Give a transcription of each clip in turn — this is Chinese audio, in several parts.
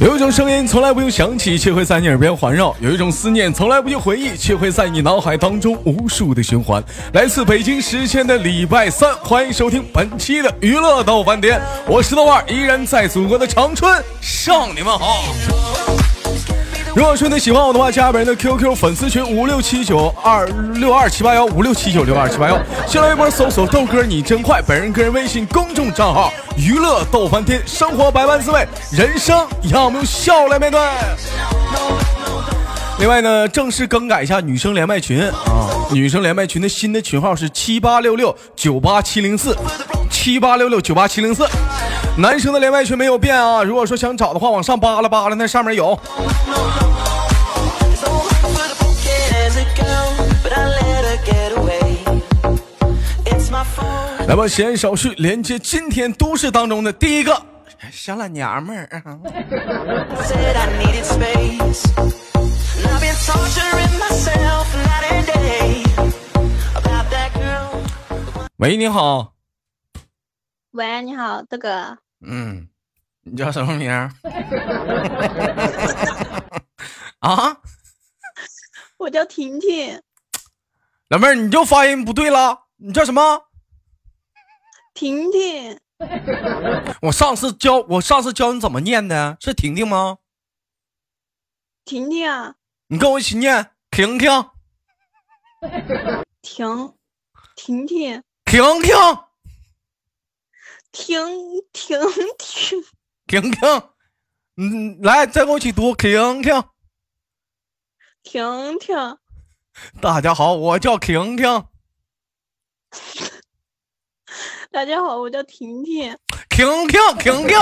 有一种声音从来不用想起，却会在你耳边环绕；有一种思念从来不用回忆，却会在你脑海当中无数的循环。来自北京时间的礼拜三，欢迎收听本期的娱乐到饭店，我是豆瓣，依然在祖国的长春向你们好。如果说你喜欢我的话，加本人的 QQ 粉丝群五六七九二六二七八幺五六七九六二七八幺，新浪微博搜索豆哥你真坏，本人个人微信公众账号娱乐逗翻天，生活百般滋味，人生要么用笑来面对。另外呢，正式更改一下女生连麦群啊，女生连麦群的新的群号是七八六六九八七零四，七八六六九八七零四。男生的连麦群没有变啊，如果说想找的话，往上扒拉扒拉，那上面有。来吧，闲言少叙，连接今天都市当中的第一个小懒娘们儿。喂，你好。喂，你好，大哥。嗯，你叫什么名？啊？我叫婷婷。老妹儿，你就发音不对了。你叫什么？婷婷。我上次教我上次教你怎么念的，是婷婷吗？婷婷啊。你跟我一起念，婷婷。婷，婷婷。婷婷。婷婷婷。婷婷，嗯，来，再跟我一起读，婷婷。婷婷。大家好，我叫婷婷。大家好，我叫婷婷。婷婷，婷婷，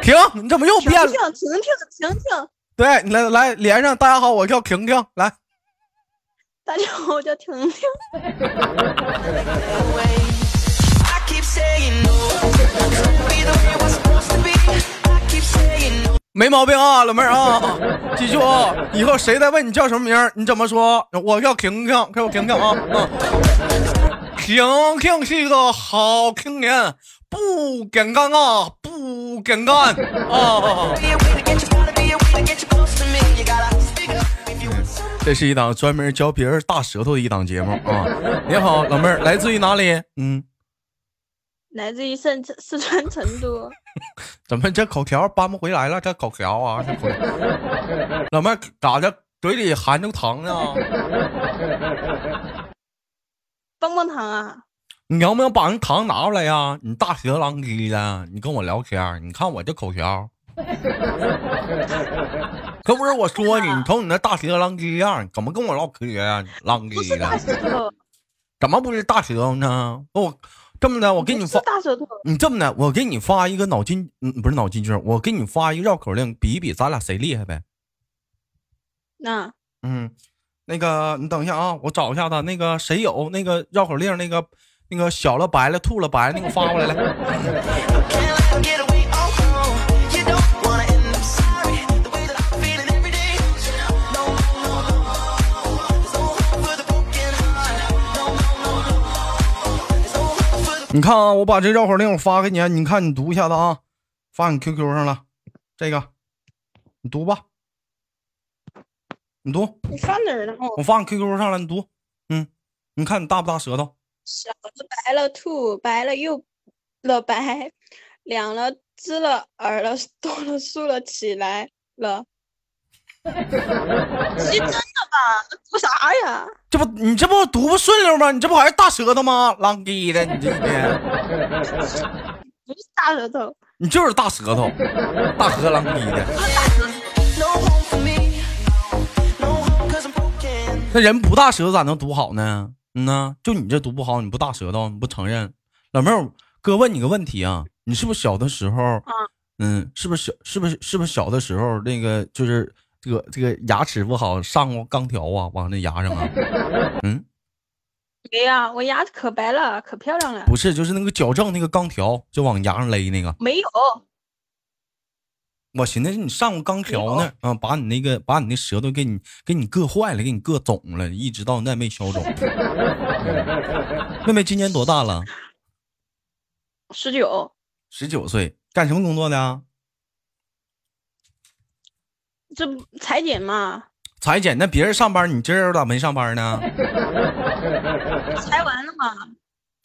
婷，你怎么又变了？婷婷，婷婷，对，你来来连上。大家好，我叫婷婷。来，大家好，我叫婷婷。没毛病啊，老妹儿啊，记住啊，以后谁再问你叫什么名你怎么说？我叫婷婷，给我婷婷啊。婷婷是一个好青年，不简单啊，不简单啊。这是一档专门教别人大舌头的一档节目啊。你好，老妹儿，来自于哪里？嗯。来自于四四川成都，怎么这口条搬不回来了？这口条啊，这口。老妹儿咋的？嘴里含着糖呢？棒棒糖啊！你要不要把那糖拿出来呀？你大舌狼叽的，你跟我聊天，你看我这口条。可不是我说你，你瞅你那大舌狼叽样，怎么跟我唠嗑呀？狼叽的。怎么不是大舌头呢？我。这么的，我给你发大舌头。你这么的，我给你发一个脑筋，嗯，不是脑筋急转，我给你发一个绕口令，比一比，咱俩谁厉害呗？那，嗯，那个，你等一下啊，我找一下他，那个谁有那个绕口令，那个那个小了白了，吐了白了，那个发过来来。你看啊，我把这绕口令我发给你，你看你读一下子啊，发你 QQ 上了，这个你读吧，你读。你发哪儿了？我发你 QQ 上了，你读。嗯，你看你大不大舌头？小了白了兔，白了又了白，两了滋了耳了多了竖了起来了。你真的吧？读啥呀？这不你这不读不顺溜吗？你这不还是大舌头吗？浪逼的，你这一天不是大舌头，你就是大舌头，大舌浪逼的。那人不大舌头咋能读好呢？嗯呐，就你这读不好，你不大舌头，你不承认？老妹儿，哥问你个问题啊，你是不是小的时候，嗯，是不是小，是不是是不是小的时候那个就是。这个这个牙齿不好，上过钢条啊，往那牙上啊。嗯，没呀，我牙可白了，可漂亮了。不是，就是那个矫正那个钢条，就往牙上勒那个。没有。我寻思你上过钢条呢，啊，把你那个把你那舌头给你给你硌坏了，给你硌肿了，一直到那没消肿。妹妹今年多大了？十九。十九岁，干什么工作的？这不裁剪嘛，裁剪，那别人上班，你今儿咋没上班呢？裁完了嘛。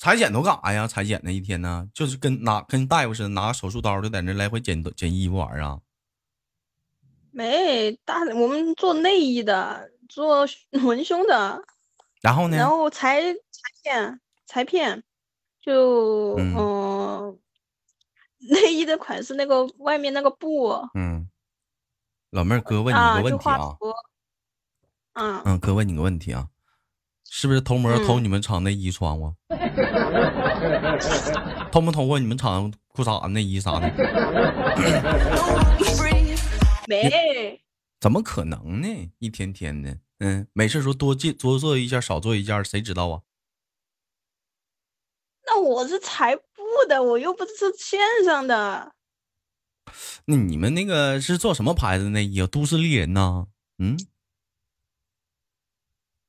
裁剪都干啥呀？裁剪那一天呢，就是跟拿跟大夫似的，拿手术刀就在那来回剪剪衣服玩啊。没大，我们做内衣的，做 文胸的，然后呢？然后裁裁片，裁片，就嗯嗯、内衣的款式那个外面那个布嗯，老妹儿，哥问你个问题啊，画图。嗯，嗯，哥问你个问题啊，是不是偷摸偷嗯你们厂内衣穿过？偷没偷过你们厂裤衩、内衣啥的？没，怎么可能呢？一天天的，嗯，没事说多做多做一件，少做一件，谁知道啊？那我是裁布的，我又不是线上的。那你们那个是做什么牌子的内衣啊？都市丽人呐？嗯，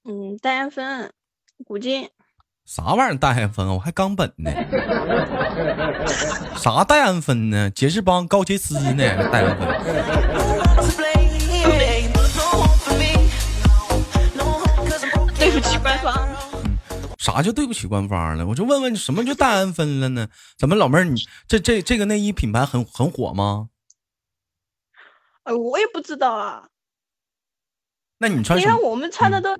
嗯，戴安芬、古今，啥玩意儿戴安芬啊？我还冈本呢。啥戴安芬呢？杰士邦、高洁丝呢？戴安芬。对不起官方。啥叫对不起官方了？我就问问什么叫戴安芬了呢？怎么老妹儿你这这这个内衣品牌很很火吗？呃，我也不知道啊。那你穿你？看我们穿的嗯都是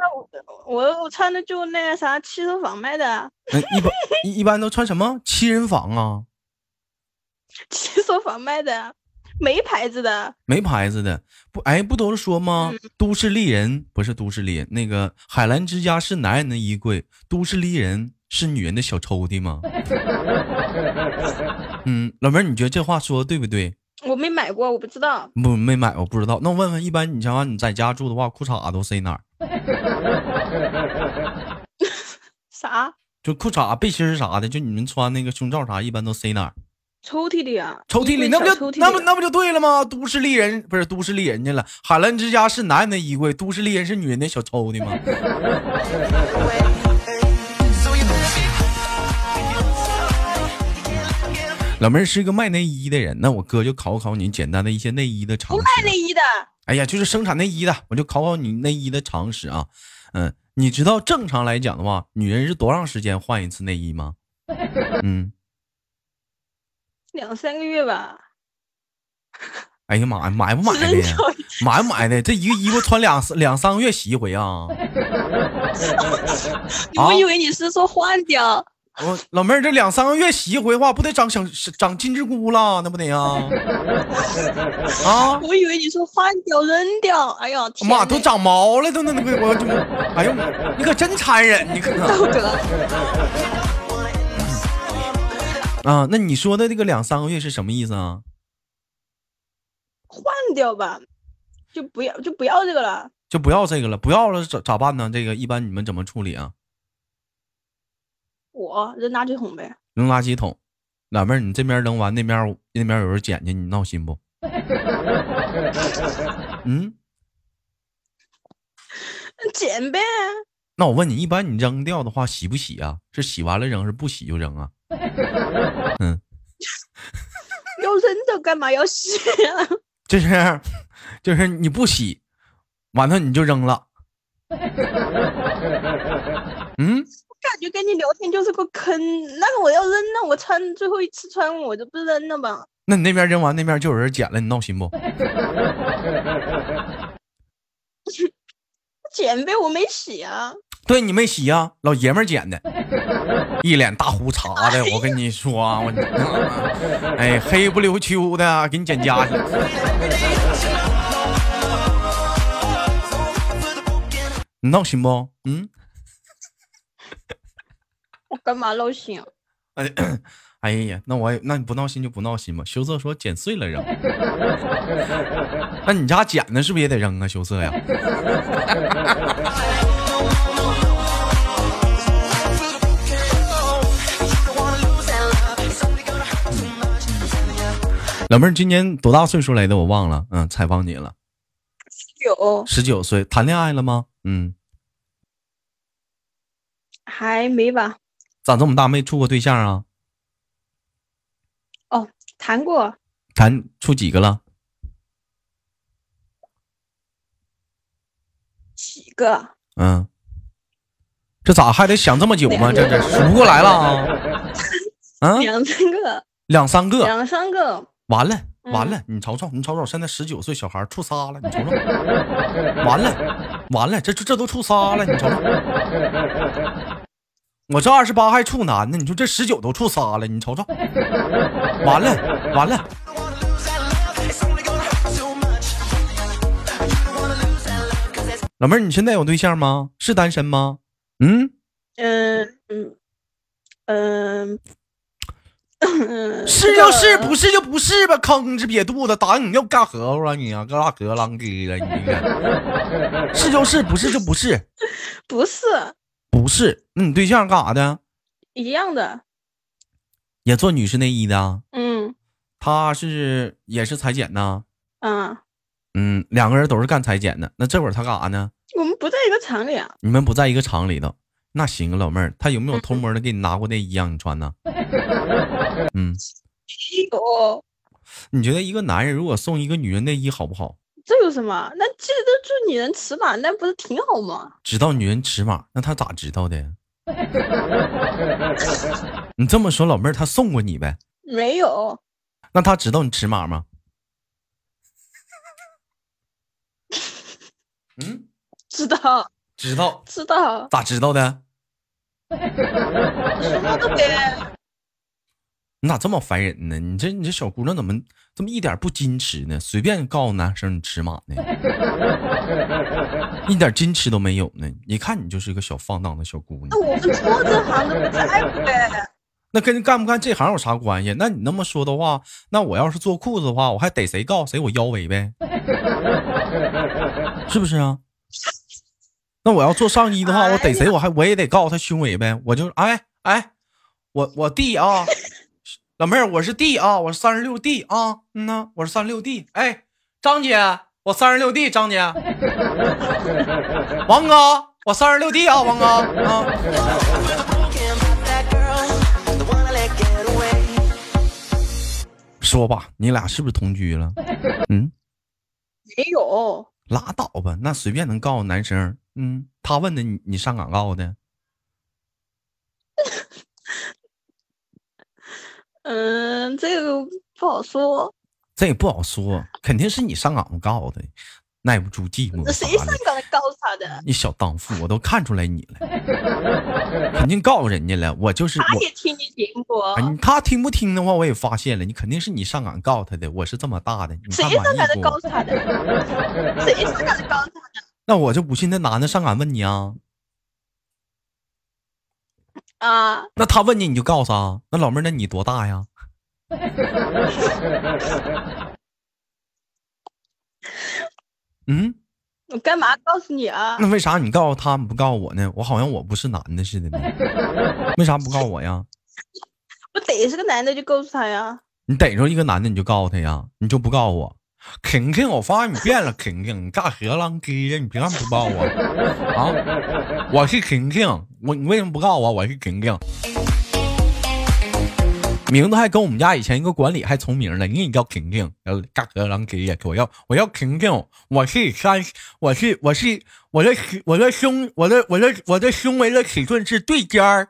我我我穿的就那个啥七人坊卖的，那一般一一般都穿什么？七人坊啊，七人坊卖的，没牌子的。没牌子的。不，哎，不都是说吗？都市丽人不是都市丽人，那个海澜之家是男人的衣柜，都市丽人是女人的小抽屉吗？嗯，老妹儿，你觉得这话说的对不对？我没买过，我不知道。不，没买，我不知道。那我问问，一般你像你在家住的话，裤衩都塞哪儿？啥？就裤衩、背心啥的，就你们穿那个胸罩啥，一般都塞哪儿？抽屉里啊？抽屉里，那不就那不那不就对了吗？都市丽人不是都市丽人去了，海澜之家是男人的衣柜，都市丽人是女人的小抽屉吗？老妹儿是一个卖内衣的人，那我哥就考考你简单的一些内衣的常识不。卖内衣的，哎呀，就是生产内衣的，我就考考你内衣的常识啊。嗯，你知道正常来讲的话，女人是多长时间换一次内衣吗？嗯，两三个月吧。哎呀妈呀，买不买的呀？买不买的？这一个衣服穿两两三个月洗一回啊？我以为你是说换掉，我老妹儿这两三个月洗一回的话，不得长小长金针菇了？那不得呀？啊！我以为你说换掉扔掉。哎呀，天妈，都长毛了，都那那个我就，哎呦，你可真残忍，你可道德。啊？那你说的这个两三个月是什么意思啊？换掉吧，就不要就不要这个了。就不要这个了，不要了咋咋办呢？这个一般你们怎么处理啊？我扔垃圾桶呗。扔垃圾桶。老妹儿，你这边扔完，那边那边有人捡去，你闹心不？嗯，捡呗，那我问你，一般你扔掉的话，洗不洗啊？是洗完了扔，是不洗就扔啊？嗯，要扔的干嘛要洗啊？就是就是你不洗，完了你就扔了。嗯，感觉跟你聊天就是个坑。那个我要扔，那我穿最后一次穿，我就不扔了吧？那你那边扔完，那边就有人捡了，你闹心不？捡呗，我没洗啊。对你没洗啊、老爷们儿捡的，一脸大胡茬的。我跟你说啊，我，哎，黑不溜秋的，给你捡家去。你闹心不？嗯，我干嘛闹心啊？哎，哎呀，那我也那你不闹心就不闹心吧。羞涩说剪碎了扔，那你家剪的是不是也得扔啊？羞涩呀。老妹儿今年多大岁数来的？我忘了，嗯，采访你了，有十九岁，谈恋爱了吗？嗯，还没吧？长这么大没处过对象啊？哦谈过谈处几个了？几个，嗯，这咋还得想这么久吗？这这数不过来了啊！啊，两三个，两三个，两三个，完了嗯完了！你瞅瞅，你瞅瞅，现在十九岁小孩处仨了，你瞅瞅，完了完了，这这这都处仨了，你瞅瞅。我这二十八还处男呢，你说这十九都处仨了，你瞅瞅，完了完了。老妹儿，你现在有对象吗？是单身吗？嗯，嗯嗯嗯嗯，是就是，不是就不是吧，吭哧瘪肚子，打你又干核桃了你啊，干啥壳啷个了你这个？是就是，不是就不是，不是不是。那你对象干啥的？一样的，也做女士内衣的啊？嗯他是也是裁剪呢？嗯，嗯，两个人都是干裁剪的。那这会儿他干啥呢？我们不在一个厂里啊，你们不在一个厂里头，那行啊，老妹儿，他有没有偷摸的给你拿过内衣让你穿呢？嗯，有，你觉得一个男人如果送一个女人内衣好不好？什么？那记得住女人尺码，那不是挺好吗？知道女人尺码，那他咋知道的？你这么说，老妹儿，他送过你呗？没有，那他知道你尺码吗？嗯，知道知道，知道，咋知道的？你咋这么烦人呢？你这你这小姑娘怎么这么一点不矜持呢？随便告诉男生你尺码呢，一点矜持都没有呢。你看你就是一个小放荡的小姑娘那。我们做这行的不在乎呗。那跟干不干这行有啥关系？那你那么说的话，那我要是做裤子的话，我还逮谁告谁我腰围呗？是不是啊？那我要做上衣的话，我逮谁我还我也得告他胸围呗？我就哎哎，我我弟啊，老妹儿我是弟啊，我是三十六 D 啊，嗯呐，我是三十六 D。哎，张姐，我三十六 D，张姐，王哥，我三十六 D 啊，王哥啊。说吧，你俩是不是同居了？嗯，没有，拉倒吧，那随便能告诉男生。嗯，他问的你，你上岗告的？嗯，这个不好说。这也不好说，肯定是你上岗告的，耐不住寂寞啥谁上的。岗告诉他的？你小荡妇，我都看出来你了，肯定告诉人家了。我就是我，他也听你节目，啊你他听不听的话，我也发现了，你肯定是你上岗告他的。我是这么大的，你谁上岗告诉他的？谁上岗的告诉他的？那我就不信那男的上岗问你啊，啊，那他问你你就告诉他。那老妹儿，那你多大呀？嗯，我干嘛告诉你啊？那为啥你告诉他们不告诉我呢？我好像我不是男的似的呢，为啥不告诉我呀？我逮是个男的就告诉他呀。你逮着一个男的你就告诉他呀，你就不告诉我。肯肯，我发现你变了，婷婷，你干何啷个呀？你别看不告诉我 啊！我是婷婷，我你为什么不告诉我？我是婷婷，名字还跟我们家以前一个管理还重名呢，你也叫婷婷，然后干何啷个呀？我要我要婷婷，我是三，我是我是我的我的胸，我的我的我的胸围的尺寸是对尖儿，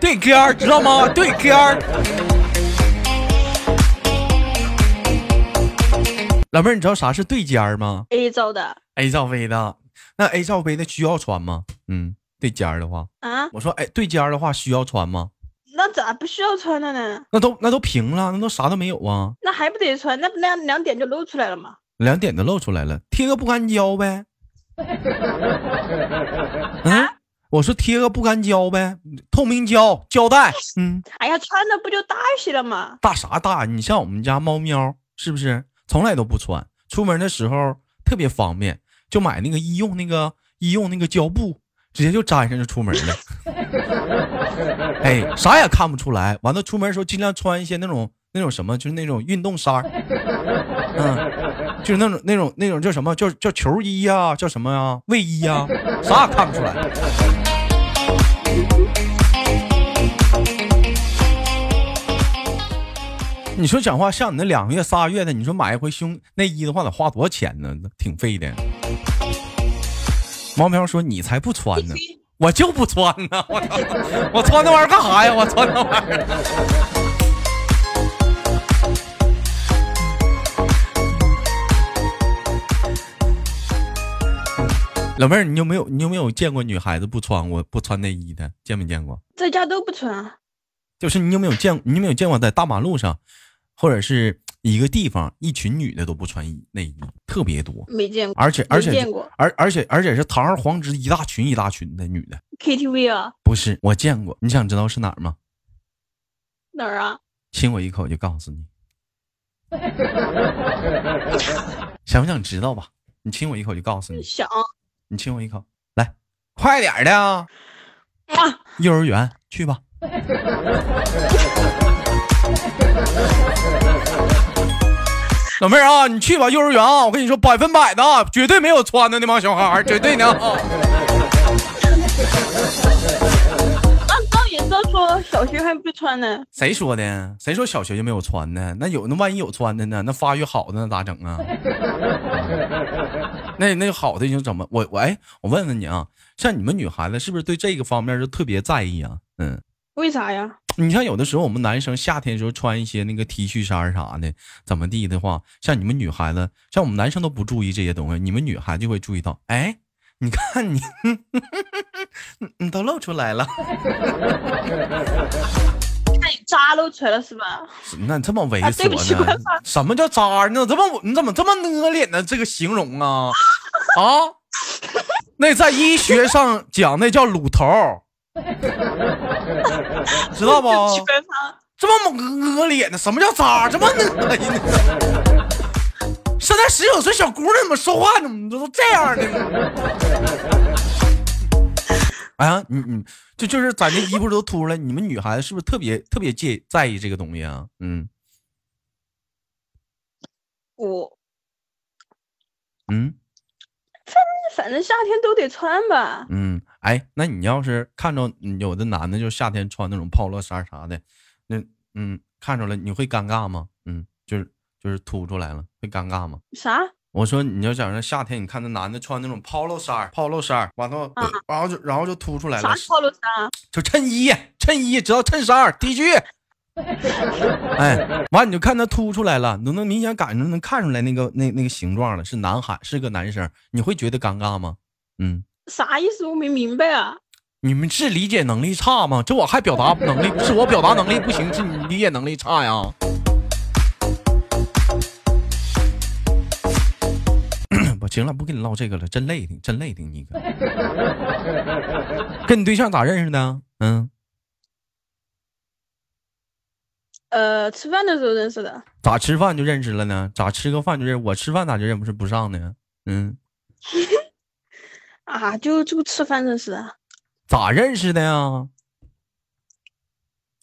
对尖儿，知道吗？对尖儿。老妹儿，你知道啥是对尖儿吗 A 罩的？A 罩杯的，那 A 罩杯的需要穿吗？嗯，对尖儿的话，啊？我说，哎，对尖儿的话需要穿吗？那咋不需要穿了呢？那都那都平了，那都啥都没有啊，那还不得穿？那不两两点就露出来了吗？两点都露出来了，贴个不干胶呗。嗯，我说贴个不干胶呗，透明胶胶带。嗯，哎呀，穿的不就大些了吗？大啥大？你像我们家猫喵是不是从来都不穿？出门的时候特别方便，就买那个医用那个医用那个胶布，直接就粘上就出门了。哎，啥也看不出来。完了，出门的时候尽量穿一些那种那种什么，就是那种运动衫儿，嗯，就是那种那种那种叫什么叫叫球衣呀、叫什么呀、卫衣呀、啥也看不出来。你说讲话像你那两个月仨月的，你说买一回胸内衣的话得花多少钱呢？挺费的。毛苗说：“你才不穿呢，我就不穿呢，我我穿那玩意儿干啥呀？我穿那玩意儿。”老妹儿，你有没有你有没有见过女孩子不穿过不穿内衣的？见没见过？在家都不穿啊。就是你有没有见你有没有见过在大马路上，或者是一个地方，一群女的都不穿衣内衣，特别多。没见过。而且而且见过，而而且而且是堂而皇之一大群一大群的女的。KTV 啊？不是，我见过。你想知道是哪儿吗？哪儿啊？亲我一口就告诉你。想不想知道吧？你亲我一口就告诉你。想。你亲我一口，来，快点的啊！幼儿园去吧。老妹儿啊，你去吧，幼儿园啊！我跟你说，百分百的，绝对没有穿的那帮小孩绝对的。说小学还不穿呢？谁说的？谁说小学就没有穿的？那有那万一有穿的呢？那发育好的那咋整啊？那那好的就怎么？我我哎，我问问你啊，像你们女孩子是不是对这个方面就特别在意啊？嗯，为啥呀？你像有的时候我们男生夏天的时候穿一些那个 T 恤衫啥的，怎么地的话，像你们女孩子，像我们男生都不注意这些东西，你们女孩就会注意到，哎。你看你，你都露出来了，看你渣露出来了是吧？那你这么猥琐呢？什么叫渣？呢怎么你怎么这么呢脸呢？这个形容啊啊？那在医学上讲那叫乳头，知道不？这么恶劣呢？什么叫渣？这么恶心呢？现在十九岁小姑娘怎么说话怎么都这样的？哎呀，你你就就是咱这衣服都秃了，你们女孩子是不是特别特别介在意这个东西啊？嗯，我，嗯，反正反正夏天都得穿吧。嗯，哎，那你要是看着有的男的就夏天穿那种 polo 衫啥的，那嗯看着了你会尴尬吗？嗯，就是。就是凸出来了，会尴尬吗？啥？我说你要想着夏天，你看那男的穿那种 polo 衫，polo 衫，完了，然后就然后就凸出来了。啥 polo 衫？就衬衣，衬衣知道衬衫，T 恤。哎，完你就看他凸出来了，能能明显感觉能看出来那个那那个形状了，是男孩，是个男生，你会觉得尴尬吗？嗯。啥意思？我没明白啊。你们是理解能力差吗？这我还表达能力，是我表达能力不行，是你理解能力差呀？行了，不跟你唠这个了，真累挺，真累挺你哥。跟你对象咋认识的？嗯，呃，吃饭的时候认识的。咋吃饭就认识了呢？咋吃个饭就认？我吃饭咋就认不是不上呢？嗯，啊，就就吃饭认识的。咋认识的呀？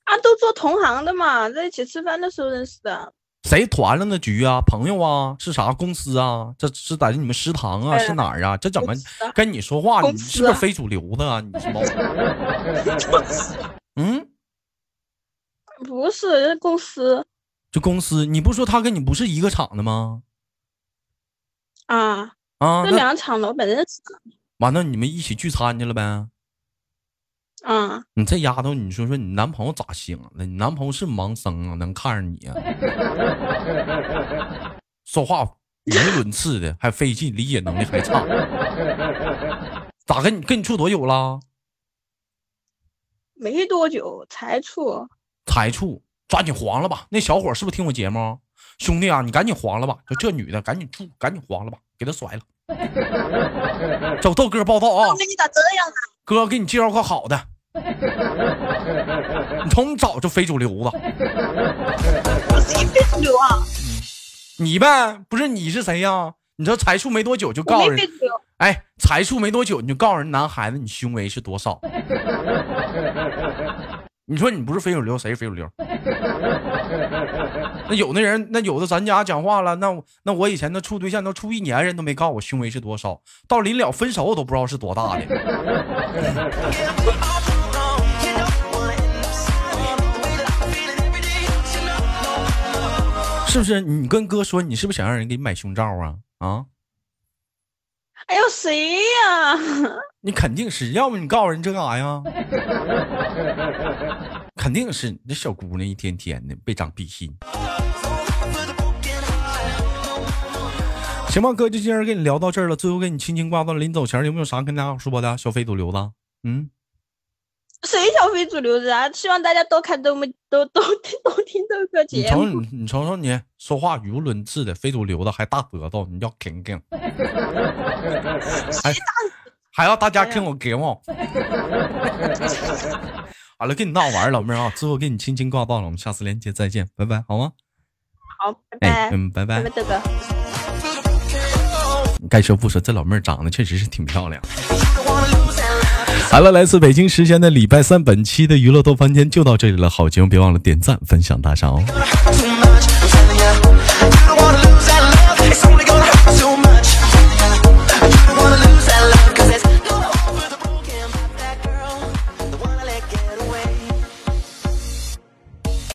啊，都做同行的嘛，在一起吃饭的时候认识的。谁团了那局啊？朋友啊？是啥公司啊？这是在你们食堂啊？是哪儿啊？这怎么跟你说话？你是不是非主流的啊？你是吗？嗯，不是公司。就公司，你不说他跟你不是一个厂的吗？啊啊！这两个厂老板认识。完了，你们一起聚餐去了呗？啊，你这丫头，你说说你男朋友咋想的？你男朋友是盲僧啊？能看上你啊？说话语无伦次的，还费劲，理解能力还差。咋跟你跟你处多久了？没多久才处。才处，抓紧黄了吧！那小伙是不是听我节目？兄弟啊，你赶紧黄了吧！就这女的，赶紧处，赶紧黄了吧，给她甩了。走，豆哥报道啊！你咋这样啊？哥给你介绍个好的。你从早就非主流子，谁非主流啊？你呗，不是你是谁呀？你这才处没多久就告诉人，哎，才处没多久你就告诉人男孩子你胸围是多少？你说你不是非主流，谁是非主流？那有的人，那有的咱家讲话了，那那我以前那处对象都处一年，人都没告诉我胸围是多少，到临了分手我都不知道是多大的。是不是？你跟哥说，你是不是想让人给你买胸罩啊？啊？还有谁呀？你肯定是，要不你告诉人这干啥呀？肯定是，你这小姑娘一天天的别长逼心。行吧，哥，就今儿跟你聊到这儿了。最后跟你轻轻挂断，临走前有没有啥跟大家说的？小非主流子，嗯。谁叫非主流的啊？希望大家多看豆妹，都都听都听豆哥节目。你瞅你，你瞅瞅你，说话语无伦次的，非主流的还大舌头，你叫听听。还还要大家听我节目。好了，跟你闹玩，老妹儿啊，最后跟你轻轻挂断了，我们下次连接再见，拜拜，好吗？好，拜拜。嗯，拜拜。拜拜，豆哥。该说不说，这老妹儿长得确实是挺漂亮。好了，来自北京时间的礼拜三，本期的娱乐豆翻天就到这里了。好节目别忘了点赞、分享、打赏哦。